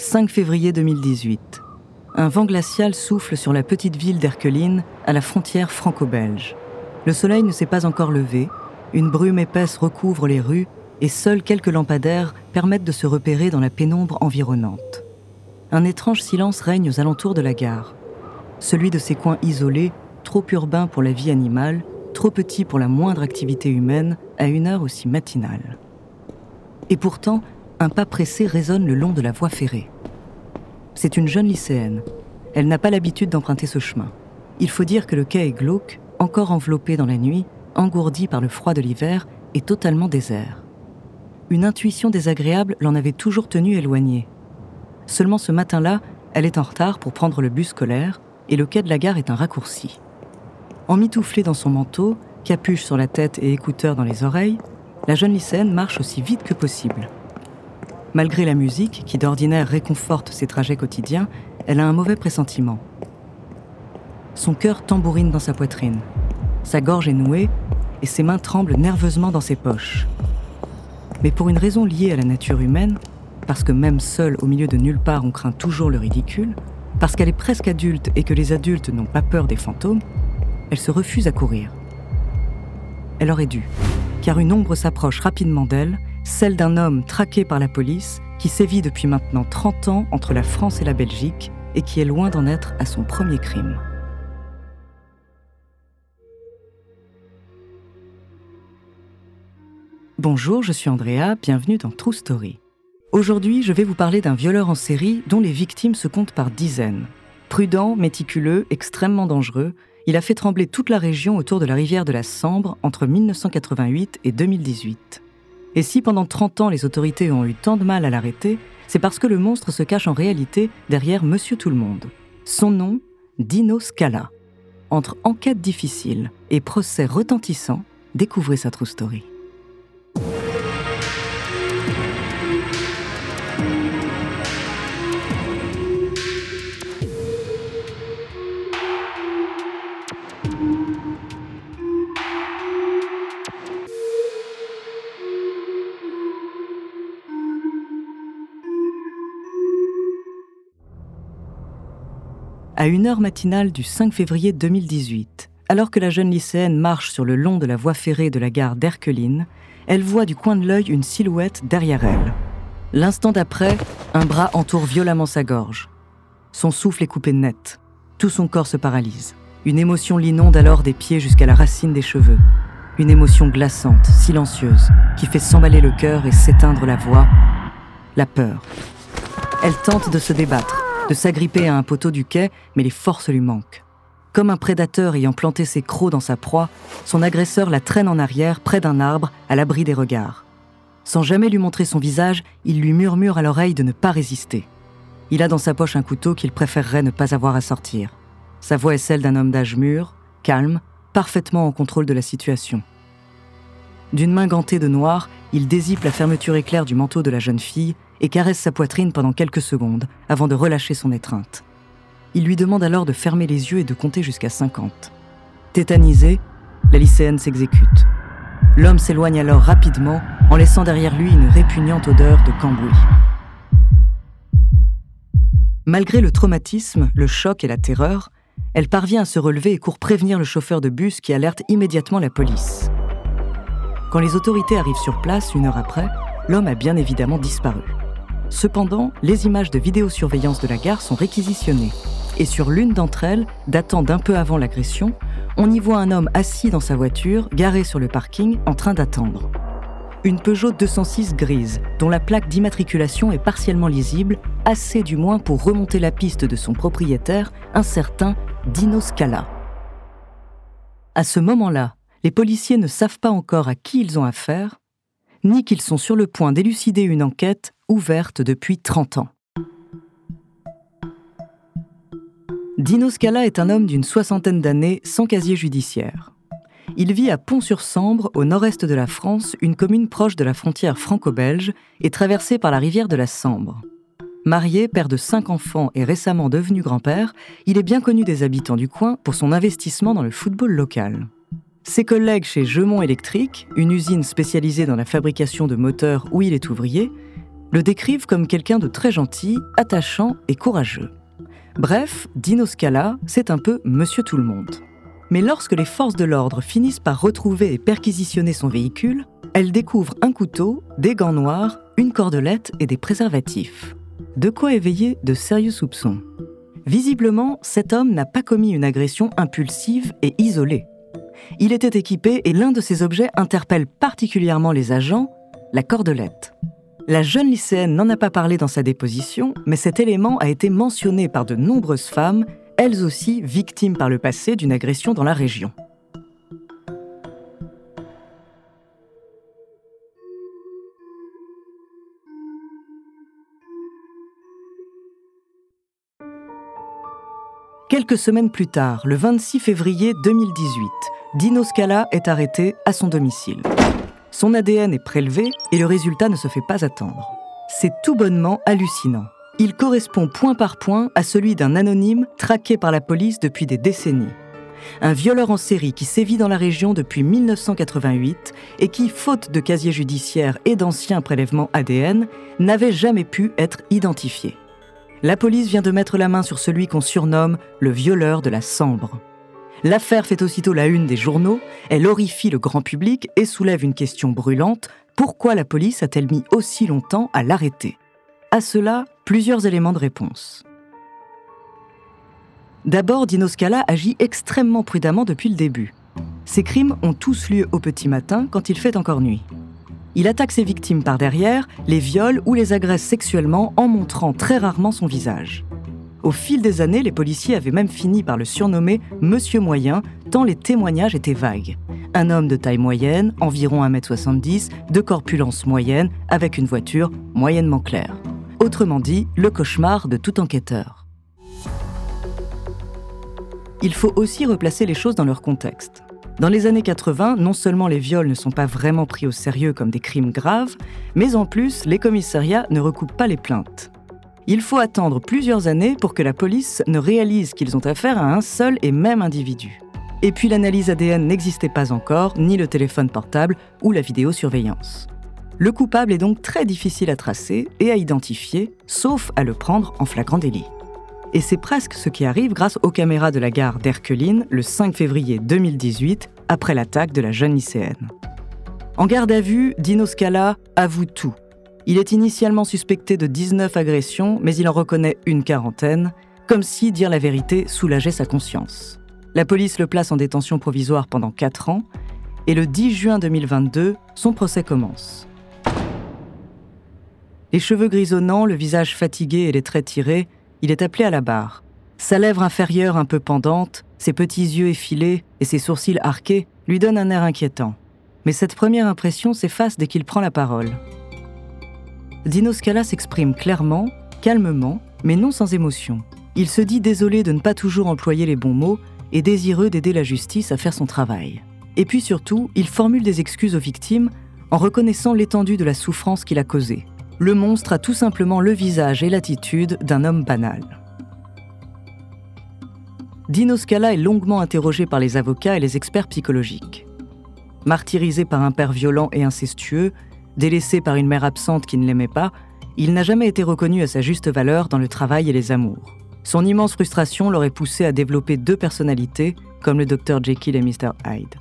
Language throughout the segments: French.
5 février 2018. Un vent glacial souffle sur la petite ville d'Erqueline, à la frontière franco-belge. Le soleil ne s'est pas encore levé, une brume épaisse recouvre les rues et seuls quelques lampadaires permettent de se repérer dans la pénombre environnante. Un étrange silence règne aux alentours de la gare. Celui de ces coins isolés, trop urbains pour la vie animale, trop petits pour la moindre activité humaine, à une heure aussi matinale. Et pourtant, un pas pressé résonne le long de la voie ferrée. C'est une jeune lycéenne. Elle n'a pas l'habitude d'emprunter ce chemin. Il faut dire que le quai est glauque, encore enveloppé dans la nuit, engourdi par le froid de l'hiver et totalement désert. Une intuition désagréable l'en avait toujours tenue éloignée. Seulement ce matin-là, elle est en retard pour prendre le bus scolaire et le quai de la gare est un raccourci. Emmitouflée dans son manteau, capuche sur la tête et écouteurs dans les oreilles, la jeune lycéenne marche aussi vite que possible. Malgré la musique, qui d'ordinaire réconforte ses trajets quotidiens, elle a un mauvais pressentiment. Son cœur tambourine dans sa poitrine. Sa gorge est nouée et ses mains tremblent nerveusement dans ses poches. Mais pour une raison liée à la nature humaine, parce que même seule au milieu de nulle part on craint toujours le ridicule, parce qu'elle est presque adulte et que les adultes n'ont pas peur des fantômes, elle se refuse à courir. Elle aurait dû, car une ombre s'approche rapidement d'elle celle d'un homme traqué par la police qui sévit depuis maintenant 30 ans entre la France et la Belgique et qui est loin d'en être à son premier crime. Bonjour, je suis Andrea, bienvenue dans True Story. Aujourd'hui, je vais vous parler d'un violeur en série dont les victimes se comptent par dizaines. Prudent, méticuleux, extrêmement dangereux, il a fait trembler toute la région autour de la rivière de la Sambre entre 1988 et 2018. Et si pendant 30 ans les autorités ont eu tant de mal à l'arrêter, c'est parce que le monstre se cache en réalité derrière Monsieur Tout-le-Monde. Son nom, Dino Scala. Entre enquête difficile et procès retentissant, découvrez sa true story. À une heure matinale du 5 février 2018, alors que la jeune lycéenne marche sur le long de la voie ferrée de la gare d'Erqueline, elle voit du coin de l'œil une silhouette derrière elle. L'instant d'après, un bras entoure violemment sa gorge. Son souffle est coupé net. Tout son corps se paralyse. Une émotion l'inonde alors des pieds jusqu'à la racine des cheveux. Une émotion glaçante, silencieuse, qui fait s'emballer le cœur et s'éteindre la voix. La peur. Elle tente de se débattre de s'agripper à un poteau du quai, mais les forces lui manquent. Comme un prédateur ayant planté ses crocs dans sa proie, son agresseur la traîne en arrière près d'un arbre, à l'abri des regards. Sans jamais lui montrer son visage, il lui murmure à l'oreille de ne pas résister. Il a dans sa poche un couteau qu'il préférerait ne pas avoir à sortir. Sa voix est celle d'un homme d'âge mûr, calme, parfaitement en contrôle de la situation. D'une main gantée de noir, il dézippe la fermeture éclair du manteau de la jeune fille et caresse sa poitrine pendant quelques secondes avant de relâcher son étreinte. Il lui demande alors de fermer les yeux et de compter jusqu'à 50. Tétanisée, la lycéenne s'exécute. L'homme s'éloigne alors rapidement en laissant derrière lui une répugnante odeur de cambouis. Malgré le traumatisme, le choc et la terreur, elle parvient à se relever et court prévenir le chauffeur de bus qui alerte immédiatement la police. Quand les autorités arrivent sur place une heure après, l'homme a bien évidemment disparu. Cependant, les images de vidéosurveillance de la gare sont réquisitionnées. Et sur l'une d'entre elles, datant d'un peu avant l'agression, on y voit un homme assis dans sa voiture, garé sur le parking, en train d'attendre. Une Peugeot 206 grise, dont la plaque d'immatriculation est partiellement lisible, assez du moins pour remonter la piste de son propriétaire, un certain Dino Scala. À ce moment-là, les policiers ne savent pas encore à qui ils ont affaire, ni qu'ils sont sur le point d'élucider une enquête ouverte depuis 30 ans. Dino Scala est un homme d'une soixantaine d'années sans casier judiciaire. Il vit à Pont-sur-Sambre, au nord-est de la France, une commune proche de la frontière franco-belge et traversée par la rivière de la Sambre. Marié, père de cinq enfants et récemment devenu grand-père, il est bien connu des habitants du coin pour son investissement dans le football local. Ses collègues chez Gemont Électrique, une usine spécialisée dans la fabrication de moteurs où il est ouvrier, le décrivent comme quelqu'un de très gentil, attachant et courageux. Bref, Dino Scala, c'est un peu monsieur tout le monde. Mais lorsque les forces de l'ordre finissent par retrouver et perquisitionner son véhicule, elles découvrent un couteau, des gants noirs, une cordelette et des préservatifs. De quoi éveiller de sérieux soupçons. Visiblement, cet homme n'a pas commis une agression impulsive et isolée. Il était équipé et l'un de ses objets interpelle particulièrement les agents, la cordelette. La jeune lycéenne n'en a pas parlé dans sa déposition, mais cet élément a été mentionné par de nombreuses femmes, elles aussi victimes par le passé d'une agression dans la région. Quelques semaines plus tard, le 26 février 2018, Dino Scala est arrêté à son domicile. Son ADN est prélevé et le résultat ne se fait pas attendre. C'est tout bonnement hallucinant. Il correspond point par point à celui d'un anonyme traqué par la police depuis des décennies. Un violeur en série qui sévit dans la région depuis 1988 et qui, faute de casier judiciaire et d'anciens prélèvements ADN, n'avait jamais pu être identifié la police vient de mettre la main sur celui qu'on surnomme le violeur de la Sambre. L'affaire fait aussitôt la une des journaux, elle horrifie le grand public et soulève une question brûlante pourquoi la police a-t-elle mis aussi longtemps à l'arrêter? À cela, plusieurs éléments de réponse. D'abord, Dino Scala agit extrêmement prudemment depuis le début. Ces crimes ont tous lieu au petit matin quand il fait encore nuit il attaque ses victimes par derrière, les viole ou les agresse sexuellement en montrant très rarement son visage. Au fil des années, les policiers avaient même fini par le surnommer Monsieur Moyen, tant les témoignages étaient vagues. Un homme de taille moyenne, environ 1m70, de corpulence moyenne, avec une voiture moyennement claire. Autrement dit, le cauchemar de tout enquêteur. Il faut aussi replacer les choses dans leur contexte. Dans les années 80, non seulement les viols ne sont pas vraiment pris au sérieux comme des crimes graves, mais en plus, les commissariats ne recoupent pas les plaintes. Il faut attendre plusieurs années pour que la police ne réalise qu'ils ont affaire à un seul et même individu. Et puis l'analyse ADN n'existait pas encore, ni le téléphone portable ou la vidéosurveillance. Le coupable est donc très difficile à tracer et à identifier, sauf à le prendre en flagrant délit. Et c'est presque ce qui arrive grâce aux caméras de la gare d'Erqueline le 5 février 2018, après l'attaque de la jeune lycéenne. En garde à vue, Dino Scala avoue tout. Il est initialement suspecté de 19 agressions, mais il en reconnaît une quarantaine, comme si dire la vérité soulageait sa conscience. La police le place en détention provisoire pendant 4 ans, et le 10 juin 2022, son procès commence. Les cheveux grisonnants, le visage fatigué et les traits tirés, il est appelé à la barre. Sa lèvre inférieure un peu pendante, ses petits yeux effilés et ses sourcils arqués lui donnent un air inquiétant. Mais cette première impression s'efface dès qu'il prend la parole. Dino Scala s'exprime clairement, calmement, mais non sans émotion. Il se dit désolé de ne pas toujours employer les bons mots et désireux d'aider la justice à faire son travail. Et puis surtout, il formule des excuses aux victimes en reconnaissant l'étendue de la souffrance qu'il a causée le monstre a tout simplement le visage et l'attitude d'un homme banal. Dino Scala est longuement interrogé par les avocats et les experts psychologiques. Martyrisé par un père violent et incestueux, délaissé par une mère absente qui ne l'aimait pas, il n'a jamais été reconnu à sa juste valeur dans le travail et les amours. Son immense frustration l'aurait poussé à développer deux personnalités, comme le Dr Jekyll et Mr Hyde.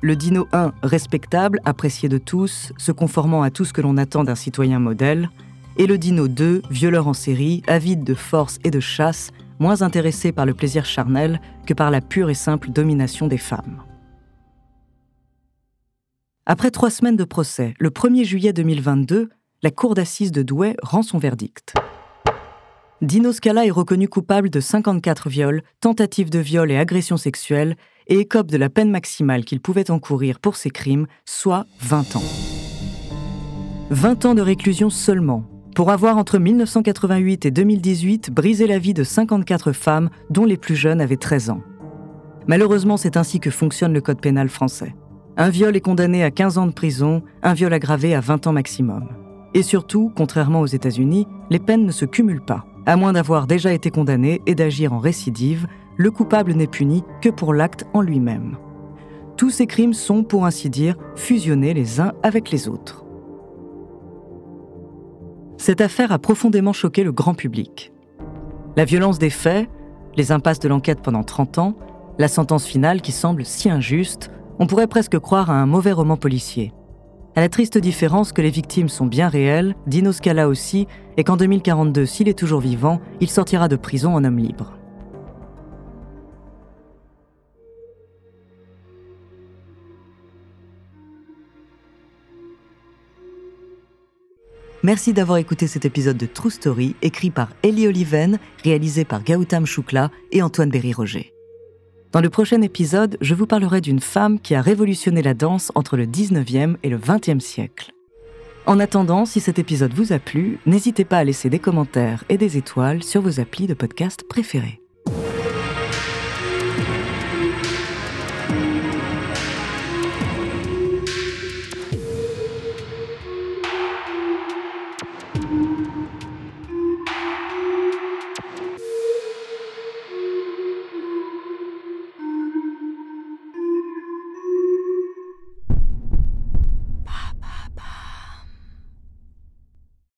Le Dino 1, respectable, apprécié de tous, se conformant à tout ce que l'on attend d'un citoyen modèle, et le Dino 2, violeur en série, avide de force et de chasse, moins intéressé par le plaisir charnel que par la pure et simple domination des femmes. Après trois semaines de procès, le 1er juillet 2022, la cour d'assises de Douai rend son verdict. Dino Scala est reconnu coupable de 54 viols, tentatives de viol et agressions sexuelles et écope de la peine maximale qu'il pouvait encourir pour ces crimes, soit 20 ans. 20 ans de réclusion seulement, pour avoir entre 1988 et 2018 brisé la vie de 54 femmes dont les plus jeunes avaient 13 ans. Malheureusement, c'est ainsi que fonctionne le code pénal français. Un viol est condamné à 15 ans de prison, un viol aggravé à 20 ans maximum. Et surtout, contrairement aux États-Unis, les peines ne se cumulent pas. À moins d'avoir déjà été condamné et d'agir en récidive, le coupable n'est puni que pour l'acte en lui-même. Tous ces crimes sont, pour ainsi dire, fusionnés les uns avec les autres. Cette affaire a profondément choqué le grand public. La violence des faits, les impasses de l'enquête pendant 30 ans, la sentence finale qui semble si injuste, on pourrait presque croire à un mauvais roman policier. À la triste différence que les victimes sont bien réelles, Dino Scala aussi, et qu'en 2042, s'il est toujours vivant, il sortira de prison en homme libre. Merci d'avoir écouté cet épisode de True Story, écrit par Ellie Oliven, réalisé par Gautam Choukla et Antoine Berry-Roger. Dans le prochain épisode, je vous parlerai d'une femme qui a révolutionné la danse entre le 19e et le 20e siècle. En attendant, si cet épisode vous a plu, n'hésitez pas à laisser des commentaires et des étoiles sur vos applis de podcast préférés.